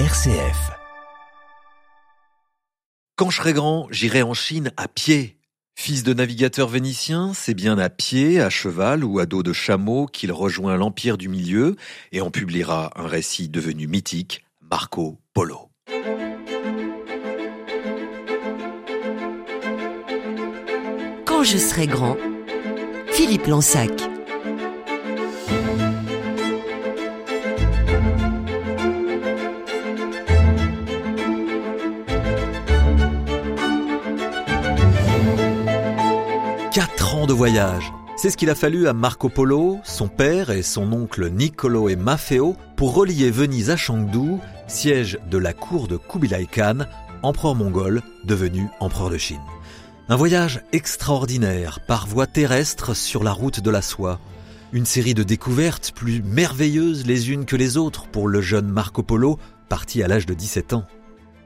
RCF. Quand je serai grand, j'irai en Chine à pied. Fils de navigateur vénitien, c'est bien à pied, à cheval ou à dos de chameau qu'il rejoint l'Empire du Milieu et en publiera un récit devenu mythique, Marco Polo. Quand je serai grand, Philippe Lansac. C'est ce qu'il a fallu à Marco Polo, son père et son oncle Niccolo et Maffeo pour relier Venise à Chengdu, siège de la cour de Kubilai Khan, empereur mongol devenu empereur de Chine. Un voyage extraordinaire par voie terrestre sur la route de la soie. Une série de découvertes plus merveilleuses les unes que les autres pour le jeune Marco Polo, parti à l'âge de 17 ans.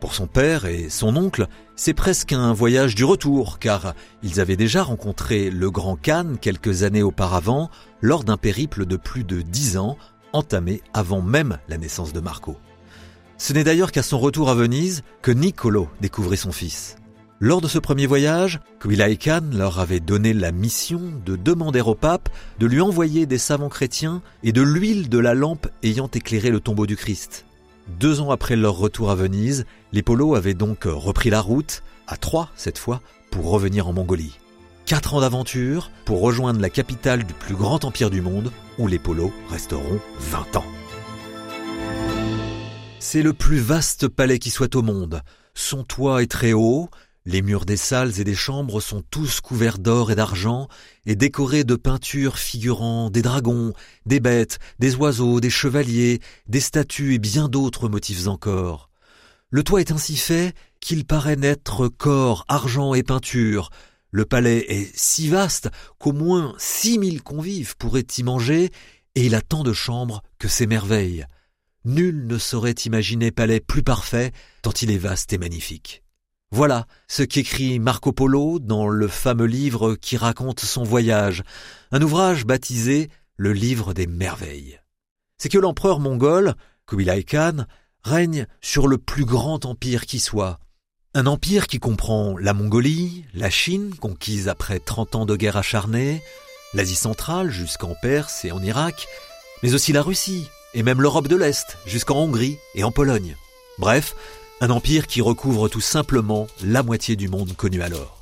Pour son père et son oncle, c'est presque un voyage du retour, car ils avaient déjà rencontré le grand Khan quelques années auparavant, lors d'un périple de plus de dix ans, entamé avant même la naissance de Marco. Ce n'est d'ailleurs qu'à son retour à Venise que Niccolo découvrit son fils. Lors de ce premier voyage, Kubilai Khan leur avait donné la mission de demander au pape de lui envoyer des savants chrétiens et de l'huile de la lampe ayant éclairé le tombeau du Christ. Deux ans après leur retour à Venise, les Polos avaient donc repris la route, à trois cette fois, pour revenir en Mongolie. Quatre ans d'aventure pour rejoindre la capitale du plus grand empire du monde, où les Polos resteront 20 ans. C'est le plus vaste palais qui soit au monde. Son toit est très haut, les murs des salles et des chambres sont tous couverts d'or et d'argent et décorés de peintures figurant des dragons, des bêtes, des oiseaux, des chevaliers, des statues et bien d'autres motifs encore. Le toit est ainsi fait qu'il paraît n'être corps, argent et peinture. Le palais est si vaste qu'au moins six mille convives pourraient y manger et il a tant de chambres que c'est merveille. Nul ne saurait imaginer palais plus parfait tant il est vaste et magnifique. Voilà ce qu'écrit Marco Polo dans le fameux livre qui raconte son voyage, un ouvrage baptisé Le livre des merveilles. C'est que l'empereur mongol, Kubilai Khan, règne sur le plus grand empire qui soit. Un empire qui comprend la Mongolie, la Chine, conquise après trente ans de guerre acharnée, l'Asie centrale jusqu'en Perse et en Irak, mais aussi la Russie, et même l'Europe de l'Est, jusqu'en Hongrie et en Pologne. Bref, un empire qui recouvre tout simplement la moitié du monde connu alors.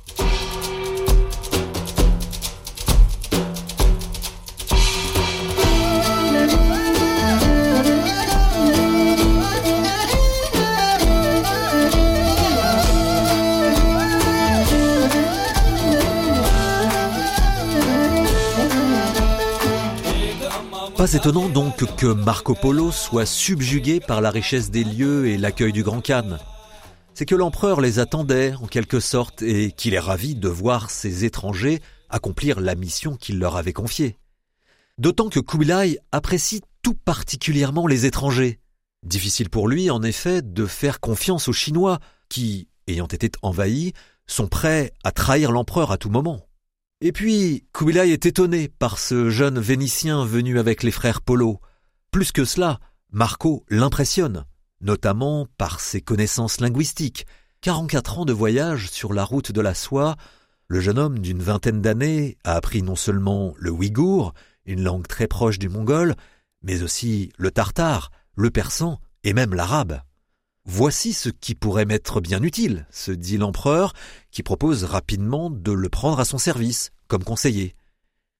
Pas étonnant donc que Marco Polo soit subjugué par la richesse des lieux et l'accueil du Grand Khan. C'est que l'empereur les attendait en quelque sorte et qu'il est ravi de voir ces étrangers accomplir la mission qu'il leur avait confiée. D'autant que Kubilai apprécie tout particulièrement les étrangers. Difficile pour lui, en effet, de faire confiance aux Chinois qui, ayant été envahis, sont prêts à trahir l'empereur à tout moment. Et puis, Kubilai est étonné par ce jeune Vénitien venu avec les frères Polo. Plus que cela, Marco l'impressionne, notamment par ses connaissances linguistiques. 44 ans de voyage sur la route de la soie, le jeune homme d'une vingtaine d'années a appris non seulement le ouïghour, une langue très proche du mongol, mais aussi le tartare, le persan et même l'arabe. Voici ce qui pourrait m'être bien utile, se dit l'empereur, qui propose rapidement de le prendre à son service, comme conseiller.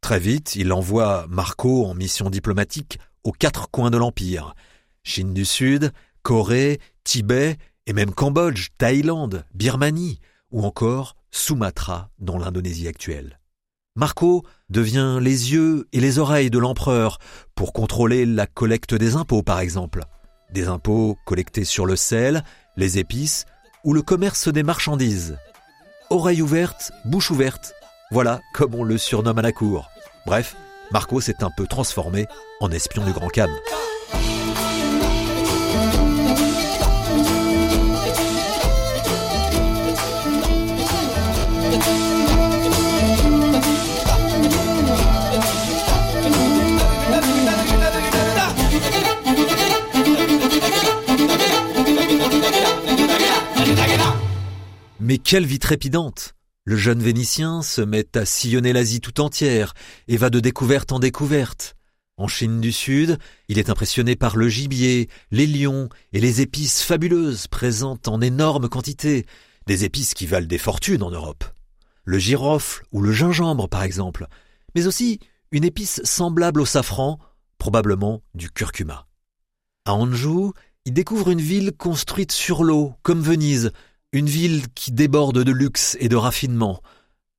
Très vite, il envoie Marco en mission diplomatique aux quatre coins de l'Empire. Chine du Sud, Corée, Tibet, et même Cambodge, Thaïlande, Birmanie, ou encore Sumatra dans l'Indonésie actuelle. Marco devient les yeux et les oreilles de l'empereur pour contrôler la collecte des impôts par exemple des impôts collectés sur le sel, les épices ou le commerce des marchandises. Oreille ouverte, bouche ouverte, voilà comme on le surnomme à la cour. Bref, Marco s'est un peu transformé en espion du Grand Khan. Mais quelle vie trépidante Le jeune Vénitien se met à sillonner l'Asie tout entière et va de découverte en découverte. En Chine du Sud, il est impressionné par le gibier, les lions et les épices fabuleuses présentes en énormes quantités, des épices qui valent des fortunes en Europe. Le girofle ou le gingembre par exemple, mais aussi une épice semblable au safran, probablement du curcuma. À Anjou, il découvre une ville construite sur l'eau, comme Venise, une ville qui déborde de luxe et de raffinement,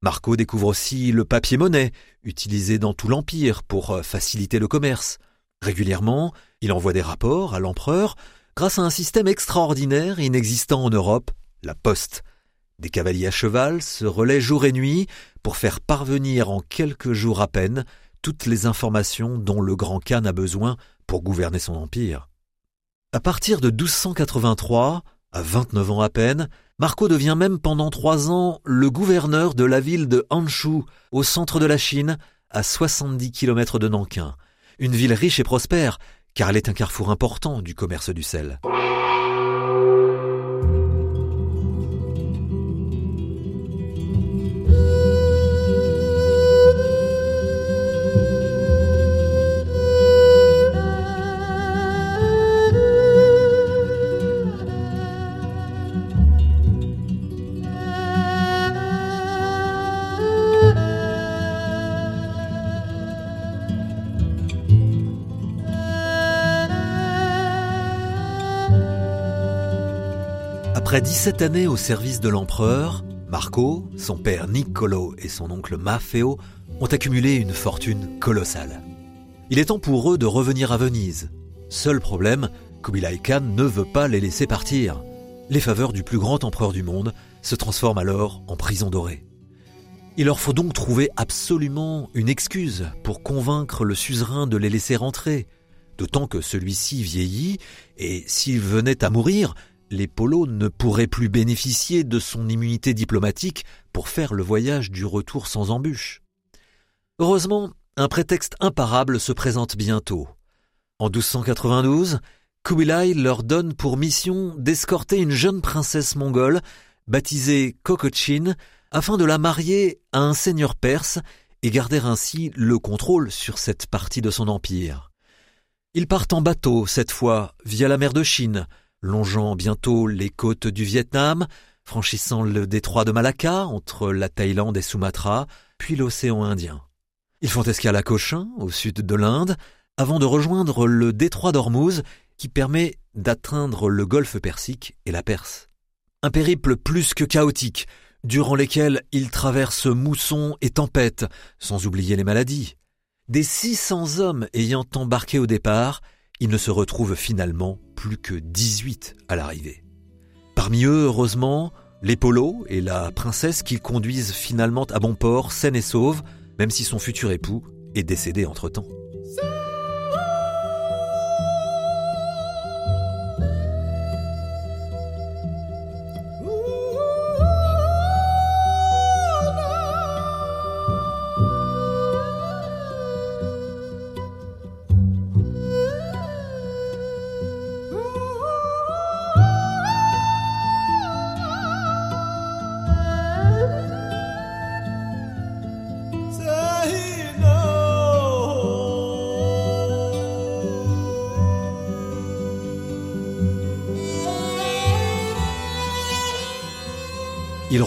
Marco découvre aussi le papier-monnaie, utilisé dans tout l'Empire pour euh, faciliter le commerce. Régulièrement, il envoie des rapports à l'empereur grâce à un système extraordinaire inexistant en Europe, la poste. Des cavaliers à cheval se relaient jour et nuit pour faire parvenir en quelques jours à peine toutes les informations dont le grand Khan a besoin pour gouverner son empire. À partir de 1283, à 29 ans à peine, Marco devient même pendant trois ans le gouverneur de la ville de Hanshu, au centre de la Chine, à 70 km de Nankin. Une ville riche et prospère, car elle est un carrefour important du commerce du sel. Après 17 années au service de l'empereur, Marco, son père Niccolo et son oncle Maffeo ont accumulé une fortune colossale. Il est temps pour eux de revenir à Venise. Seul problème, Kubilai Khan ne veut pas les laisser partir. Les faveurs du plus grand empereur du monde se transforment alors en prison dorée. Il leur faut donc trouver absolument une excuse pour convaincre le suzerain de les laisser rentrer, d'autant que celui-ci vieillit et s'il venait à mourir, les polos ne pourraient plus bénéficier de son immunité diplomatique pour faire le voyage du retour sans embûche. Heureusement, un prétexte imparable se présente bientôt. En 1292, Kubilai leur donne pour mission d'escorter une jeune princesse mongole baptisée Kokochin afin de la marier à un seigneur perse et garder ainsi le contrôle sur cette partie de son empire. Ils partent en bateau cette fois via la mer de Chine, longeant bientôt les côtes du Vietnam, franchissant le détroit de Malacca entre la Thaïlande et Sumatra, puis l'océan Indien. Ils font escale à Cochin, au sud de l'Inde, avant de rejoindre le détroit d'Ormuz qui permet d'atteindre le golfe Persique et la Perse. Un périple plus que chaotique, durant lesquels ils traversent moussons et tempêtes, sans oublier les maladies. Des 600 hommes ayant embarqué au départ, il ne se retrouve finalement plus que 18 à l'arrivée. Parmi eux, heureusement, les et la princesse qu'ils conduisent finalement à bon port, saine et sauve, même si son futur époux est décédé entre-temps.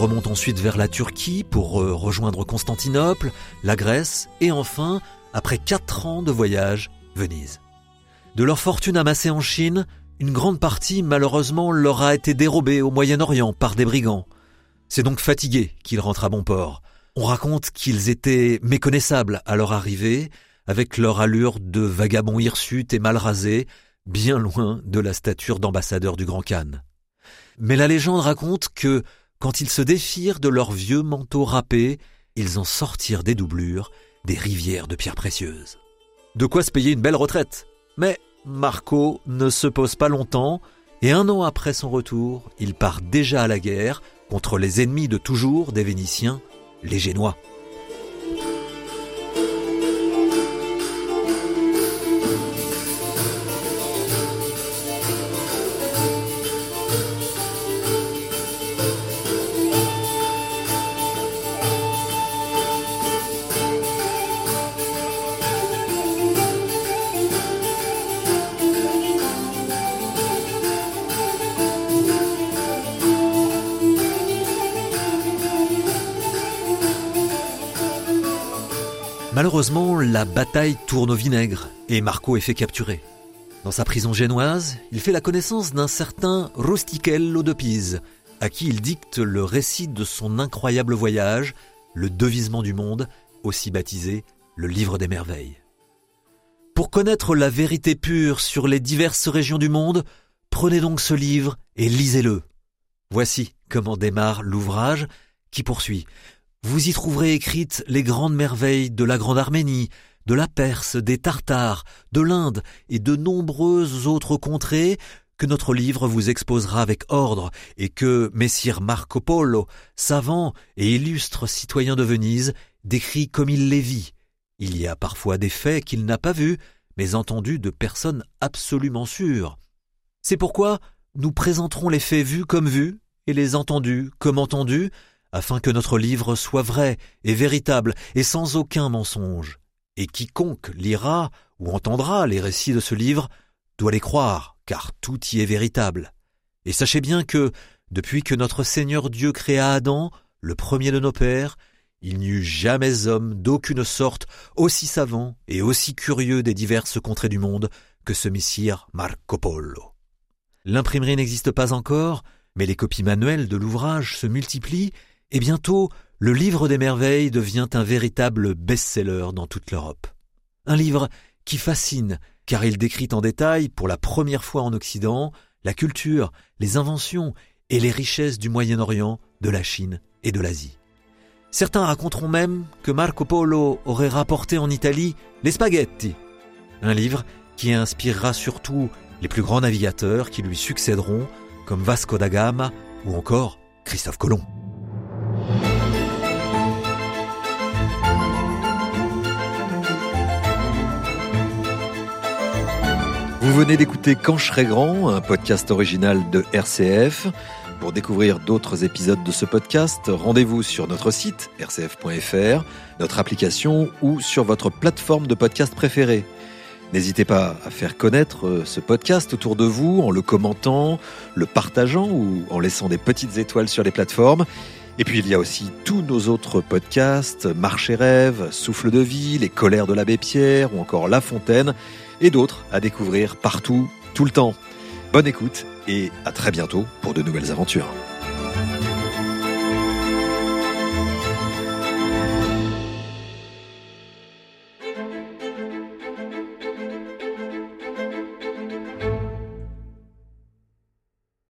Remonte ensuite vers la Turquie pour euh, rejoindre Constantinople, la Grèce et enfin, après quatre ans de voyage, Venise. De leur fortune amassée en Chine, une grande partie malheureusement leur a été dérobée au Moyen-Orient par des brigands. C'est donc fatigué qu'ils rentrent à bon port. On raconte qu'ils étaient méconnaissables à leur arrivée, avec leur allure de vagabonds hirsutes et mal rasés, bien loin de la stature d'ambassadeur du Grand Khan. Mais la légende raconte que quand ils se défirent de leurs vieux manteaux râpés, ils en sortirent des doublures, des rivières de pierres précieuses. De quoi se payer une belle retraite. Mais Marco ne se pose pas longtemps, et un an après son retour, il part déjà à la guerre contre les ennemis de toujours des Vénitiens, les Génois. Malheureusement, la bataille tourne au vinaigre et Marco est fait capturer. Dans sa prison génoise, il fait la connaissance d'un certain Rustichello de Pise, à qui il dicte le récit de son incroyable voyage, le devisement du monde, aussi baptisé le Livre des Merveilles. Pour connaître la vérité pure sur les diverses régions du monde, prenez donc ce livre et lisez-le. Voici comment démarre l'ouvrage qui poursuit. Vous y trouverez écrites les grandes merveilles de la Grande Arménie, de la Perse, des Tartares, de l'Inde et de nombreuses autres contrées que notre livre vous exposera avec ordre et que Messire Marco Polo, savant et illustre citoyen de Venise, décrit comme il les vit. Il y a parfois des faits qu'il n'a pas vus, mais entendus de personnes absolument sûres. C'est pourquoi nous présenterons les faits vus comme vus et les entendus comme entendus, afin que notre livre soit vrai et véritable et sans aucun mensonge. Et quiconque lira ou entendra les récits de ce livre doit les croire, car tout y est véritable. Et sachez bien que, depuis que notre Seigneur Dieu créa Adam, le premier de nos pères, il n'y eut jamais homme d'aucune sorte aussi savant et aussi curieux des diverses contrées du monde que ce messire Marco Polo. L'imprimerie n'existe pas encore, mais les copies manuelles de l'ouvrage se multiplient et bientôt le livre des merveilles devient un véritable best-seller dans toute l'Europe. Un livre qui fascine car il décrit en détail, pour la première fois en Occident, la culture, les inventions et les richesses du Moyen-Orient, de la Chine et de l'Asie. Certains raconteront même que Marco Polo aurait rapporté en Italie les spaghettis, un livre qui inspirera surtout les plus grands navigateurs qui lui succéderont, comme Vasco da Gama ou encore Christophe Colomb. Vous venez d'écouter Quand je serai grand, un podcast original de RCF. Pour découvrir d'autres épisodes de ce podcast, rendez-vous sur notre site rcf.fr, notre application ou sur votre plateforme de podcast préférée. N'hésitez pas à faire connaître euh, ce podcast autour de vous en le commentant, le partageant ou en laissant des petites étoiles sur les plateformes. Et puis il y a aussi tous nos autres podcasts, Marche et Rêve, Souffle de vie, Les colères de l'abbé Pierre ou encore La Fontaine et d'autres à découvrir partout, tout le temps. Bonne écoute et à très bientôt pour de nouvelles aventures.